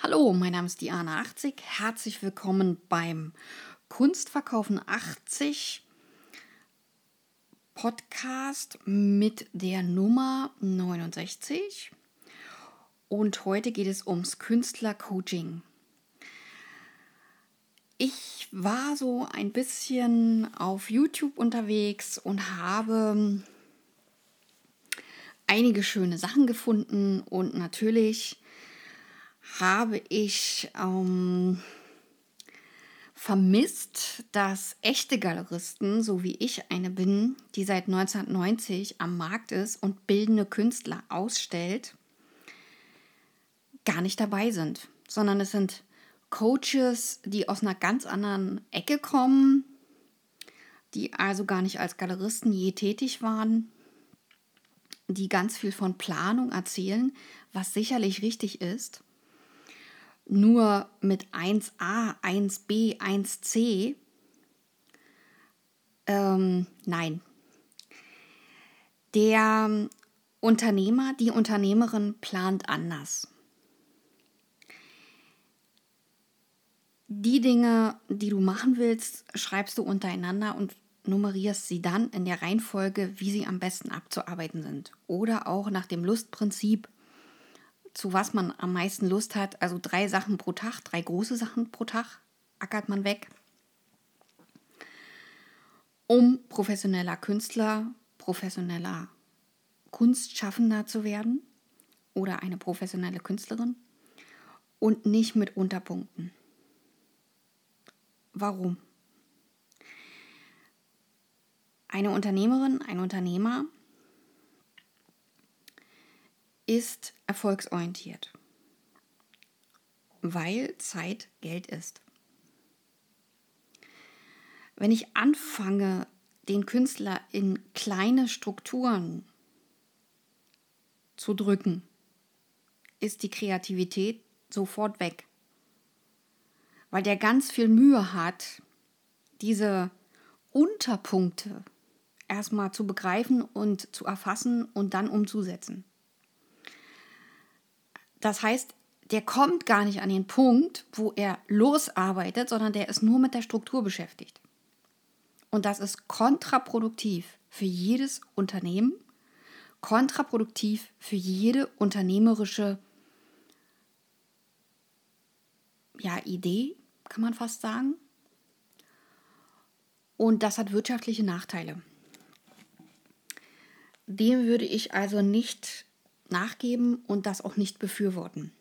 Hallo, mein Name ist Diana 80. Herzlich willkommen beim Kunstverkaufen 80 Podcast mit der Nummer 69. Und heute geht es ums Künstlercoaching. Ich war so ein bisschen auf YouTube unterwegs und habe einige schöne Sachen gefunden und natürlich habe ich ähm, vermisst, dass echte Galeristen, so wie ich eine bin, die seit 1990 am Markt ist und bildende Künstler ausstellt, gar nicht dabei sind, sondern es sind Coaches, die aus einer ganz anderen Ecke kommen, die also gar nicht als Galeristen je tätig waren, die ganz viel von Planung erzählen, was sicherlich richtig ist nur mit 1a, 1b, 1c. Ähm, nein. Der Unternehmer, die Unternehmerin plant anders. Die Dinge, die du machen willst, schreibst du untereinander und nummerierst sie dann in der Reihenfolge, wie sie am besten abzuarbeiten sind. Oder auch nach dem Lustprinzip zu was man am meisten Lust hat. Also drei Sachen pro Tag, drei große Sachen pro Tag ackert man weg, um professioneller Künstler, professioneller Kunstschaffender zu werden oder eine professionelle Künstlerin und nicht mit Unterpunkten. Warum? Eine Unternehmerin, ein Unternehmer ist erfolgsorientiert, weil Zeit Geld ist. Wenn ich anfange, den Künstler in kleine Strukturen zu drücken, ist die Kreativität sofort weg, weil der ganz viel Mühe hat, diese Unterpunkte erstmal zu begreifen und zu erfassen und dann umzusetzen. Das heißt, der kommt gar nicht an den Punkt, wo er losarbeitet, sondern der ist nur mit der Struktur beschäftigt. Und das ist kontraproduktiv für jedes Unternehmen, kontraproduktiv für jede unternehmerische ja, Idee, kann man fast sagen. Und das hat wirtschaftliche Nachteile. Dem würde ich also nicht nachgeben und das auch nicht befürworten.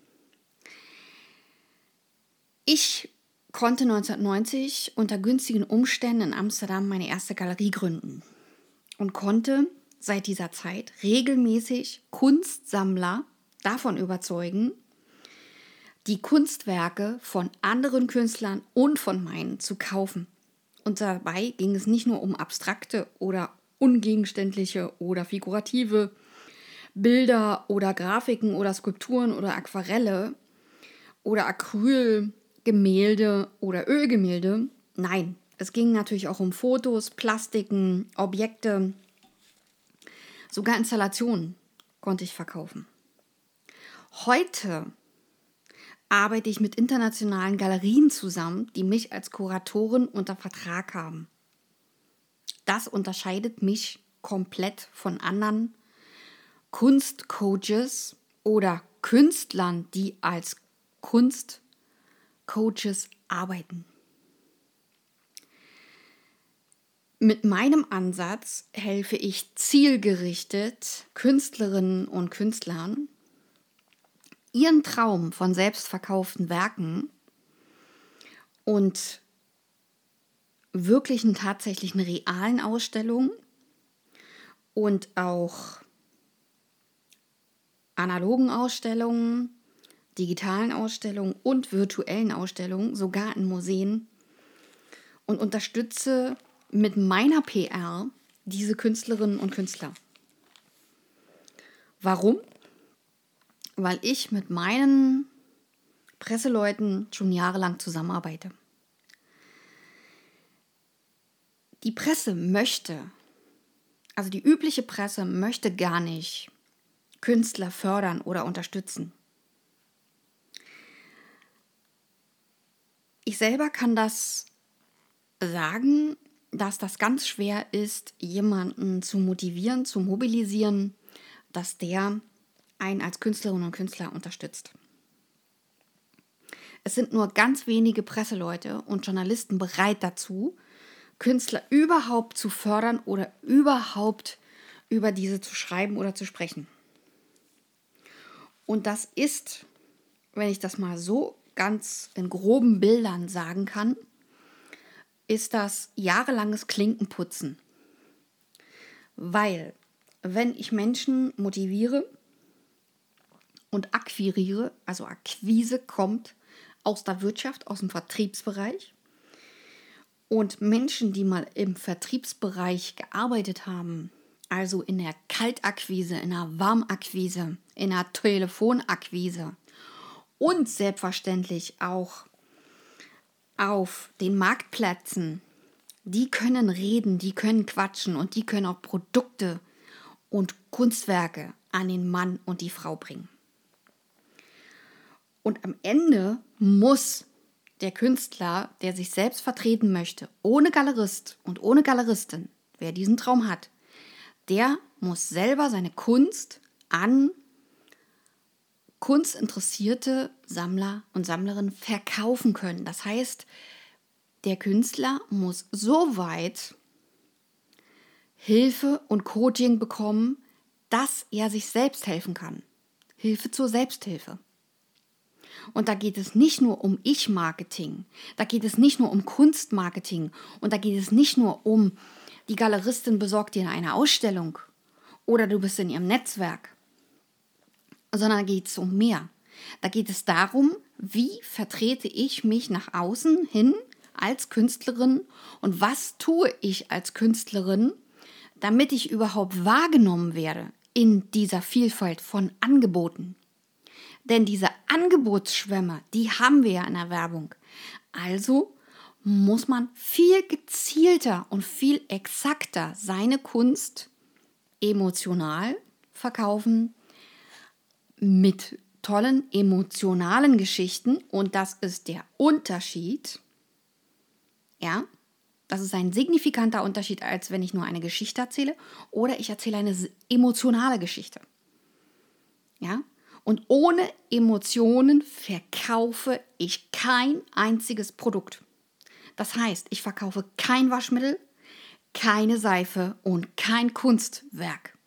Ich konnte 1990 unter günstigen Umständen in Amsterdam meine erste Galerie gründen und konnte seit dieser Zeit regelmäßig Kunstsammler davon überzeugen, die Kunstwerke von anderen Künstlern und von meinen zu kaufen. Und dabei ging es nicht nur um abstrakte oder ungegenständliche oder figurative Bilder oder Grafiken oder Skulpturen oder Aquarelle oder Acrylgemälde oder Ölgemälde. Nein, es ging natürlich auch um Fotos, Plastiken, Objekte, sogar Installationen konnte ich verkaufen. Heute arbeite ich mit internationalen Galerien zusammen, die mich als Kuratorin unter Vertrag haben. Das unterscheidet mich komplett von anderen Kunstcoaches oder Künstlern, die als Kunstcoaches arbeiten. Mit meinem Ansatz helfe ich zielgerichtet Künstlerinnen und Künstlern, ihren Traum von selbstverkauften Werken und wirklichen, tatsächlichen, realen Ausstellungen und auch analogen Ausstellungen, digitalen Ausstellungen und virtuellen Ausstellungen, sogar in Museen und unterstütze mit meiner PR diese Künstlerinnen und Künstler. Warum? Weil ich mit meinen Presseleuten schon jahrelang zusammenarbeite. Die Presse möchte, also die übliche Presse möchte gar nicht Künstler fördern oder unterstützen. Ich selber kann das sagen, dass das ganz schwer ist, jemanden zu motivieren, zu mobilisieren, dass der einen als Künstlerin und Künstler unterstützt. Es sind nur ganz wenige Presseleute und Journalisten bereit dazu, Künstler überhaupt zu fördern oder überhaupt über diese zu schreiben oder zu sprechen. Und das ist, wenn ich das mal so ganz in groben Bildern sagen kann, ist das jahrelanges Klinkenputzen. Weil, wenn ich Menschen motiviere und akquiriere, also Akquise kommt aus der Wirtschaft, aus dem Vertriebsbereich, und Menschen, die mal im Vertriebsbereich gearbeitet haben, also in der Kaltakquise, in der Warmakquise, in der Telefonakquise und selbstverständlich auch auf den Marktplätzen, die können reden, die können quatschen und die können auch Produkte und Kunstwerke an den Mann und die Frau bringen. Und am Ende muss der Künstler, der sich selbst vertreten möchte, ohne Galerist und ohne Galeristin, wer diesen Traum hat, der muss selber seine Kunst an kunstinteressierte Sammler und Sammlerinnen verkaufen können. Das heißt, der Künstler muss so weit Hilfe und Coaching bekommen, dass er sich selbst helfen kann. Hilfe zur Selbsthilfe. Und da geht es nicht nur um Ich-Marketing, da geht es nicht nur um Kunstmarketing und da geht es nicht nur um, die Galeristin besorgt dir eine Ausstellung oder du bist in ihrem Netzwerk, sondern da geht es um mehr. Da geht es darum, wie vertrete ich mich nach außen hin als Künstlerin und was tue ich als Künstlerin, damit ich überhaupt wahrgenommen werde in dieser Vielfalt von Angeboten. Denn diese Angebotsschwämme, die haben wir ja in der Werbung. Also muss man viel gezielter und viel exakter seine Kunst emotional verkaufen mit tollen emotionalen Geschichten und das ist der Unterschied. Ja, das ist ein signifikanter Unterschied, als wenn ich nur eine Geschichte erzähle oder ich erzähle eine emotionale Geschichte. Ja, und ohne Emotionen verkaufe ich kein einziges Produkt. Das heißt, ich verkaufe kein Waschmittel, keine Seife und kein Kunstwerk.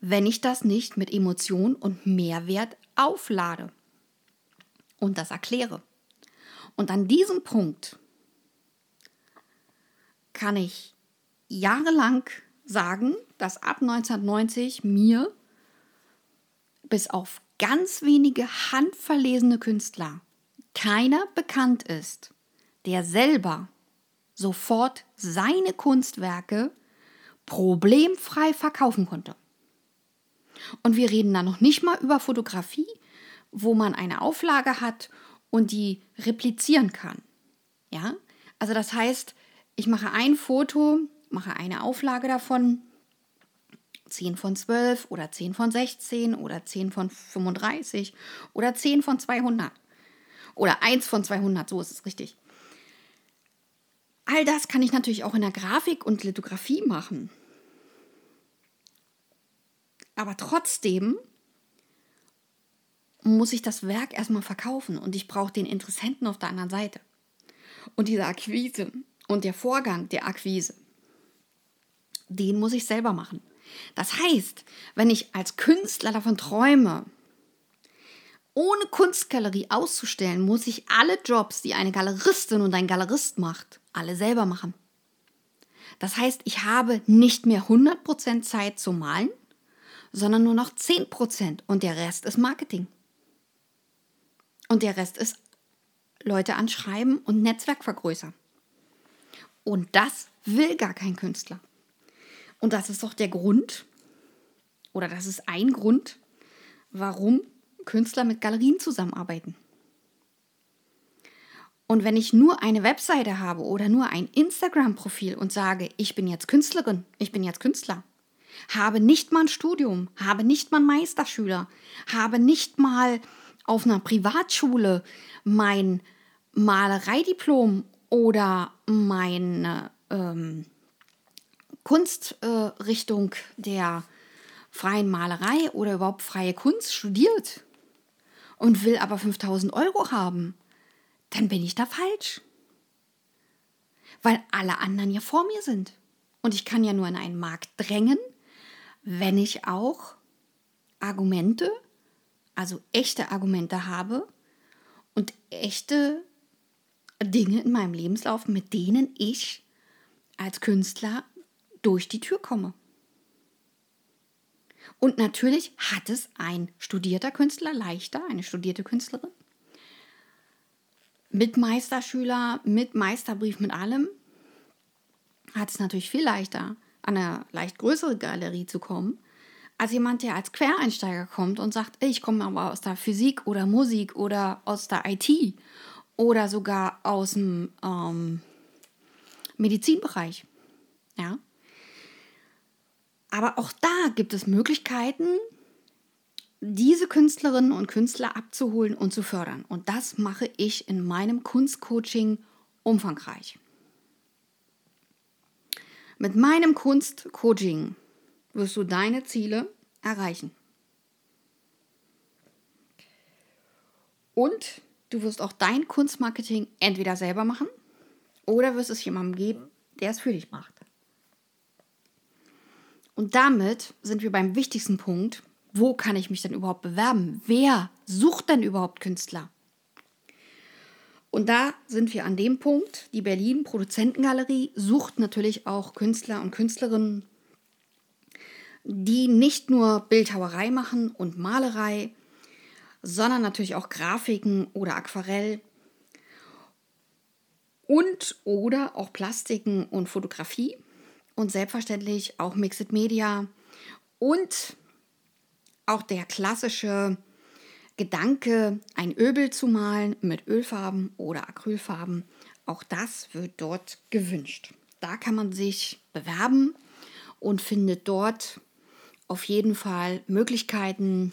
Wenn ich das nicht mit Emotion und Mehrwert auflade und das erkläre. Und an diesem Punkt kann ich jahrelang sagen, dass ab 1990 mir bis auf ganz wenige handverlesene Künstler keiner bekannt ist, der selber sofort seine Kunstwerke problemfrei verkaufen konnte. Und wir reden da noch nicht mal über Fotografie, wo man eine Auflage hat und die replizieren kann. Ja? Also das heißt, ich mache ein Foto, mache eine Auflage davon 10 von 12 oder 10 von 16 oder 10 von 35 oder 10 von 200 oder 1 von 200, so ist es richtig. All das kann ich natürlich auch in der Grafik und Lithografie machen. Aber trotzdem muss ich das Werk erstmal verkaufen und ich brauche den Interessenten auf der anderen Seite. Und diese Akquise und der Vorgang der Akquise, den muss ich selber machen. Das heißt, wenn ich als Künstler davon träume, ohne Kunstgalerie auszustellen, muss ich alle Jobs, die eine Galeristin und ein Galerist macht, alle selber machen. Das heißt, ich habe nicht mehr 100% Zeit zu malen, sondern nur noch 10% und der Rest ist Marketing. Und der Rest ist Leute anschreiben und Netzwerk vergrößern. Und das will gar kein Künstler. Und das ist doch der Grund, oder das ist ein Grund, warum Künstler mit Galerien zusammenarbeiten. Und wenn ich nur eine Webseite habe oder nur ein Instagram-Profil und sage, ich bin jetzt Künstlerin, ich bin jetzt Künstler, habe nicht mal ein Studium, habe nicht mal einen Meisterschüler, habe nicht mal auf einer Privatschule mein Malereidiplom oder meine ähm, Kunstrichtung äh, der freien Malerei oder überhaupt freie Kunst studiert und will aber 5000 Euro haben, dann bin ich da falsch. Weil alle anderen ja vor mir sind. Und ich kann ja nur in einen Markt drängen, wenn ich auch Argumente, also echte Argumente habe und echte Dinge in meinem Lebenslauf, mit denen ich als Künstler durch die Tür komme. Und natürlich hat es ein studierter Künstler leichter, eine studierte Künstlerin, mit Meisterschüler, mit Meisterbrief, mit allem, hat es natürlich viel leichter, an eine leicht größere Galerie zu kommen, als jemand, der als Quereinsteiger kommt und sagt, ich komme aber aus der Physik oder Musik oder aus der IT oder sogar aus dem ähm, Medizinbereich. Ja. Aber auch da gibt es Möglichkeiten, diese Künstlerinnen und Künstler abzuholen und zu fördern. Und das mache ich in meinem Kunstcoaching umfangreich. Mit meinem Kunstcoaching wirst du deine Ziele erreichen. Und du wirst auch dein Kunstmarketing entweder selber machen oder wirst es jemandem geben, der es für dich macht. Und damit sind wir beim wichtigsten Punkt. Wo kann ich mich denn überhaupt bewerben? Wer sucht denn überhaupt Künstler? Und da sind wir an dem Punkt, die Berlin Produzentengalerie sucht natürlich auch Künstler und Künstlerinnen, die nicht nur Bildhauerei machen und Malerei, sondern natürlich auch Grafiken oder Aquarell und oder auch Plastiken und Fotografie und selbstverständlich auch Mixed Media und auch der klassische Gedanke, ein Ölbild zu malen mit Ölfarben oder Acrylfarben, auch das wird dort gewünscht. Da kann man sich bewerben und findet dort auf jeden Fall Möglichkeiten,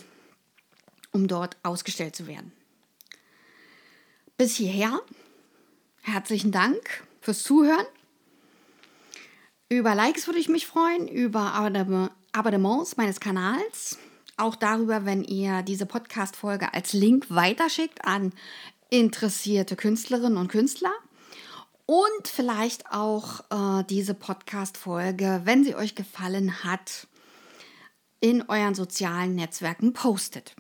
um dort ausgestellt zu werden. Bis hierher herzlichen Dank fürs Zuhören. Über Likes würde ich mich freuen, über Abonnements meines Kanals. Auch darüber, wenn ihr diese Podcast-Folge als Link weiterschickt an interessierte Künstlerinnen und Künstler. Und vielleicht auch äh, diese Podcast-Folge, wenn sie euch gefallen hat, in euren sozialen Netzwerken postet.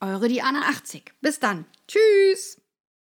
Eure Diana 80. Bis dann. Tschüss.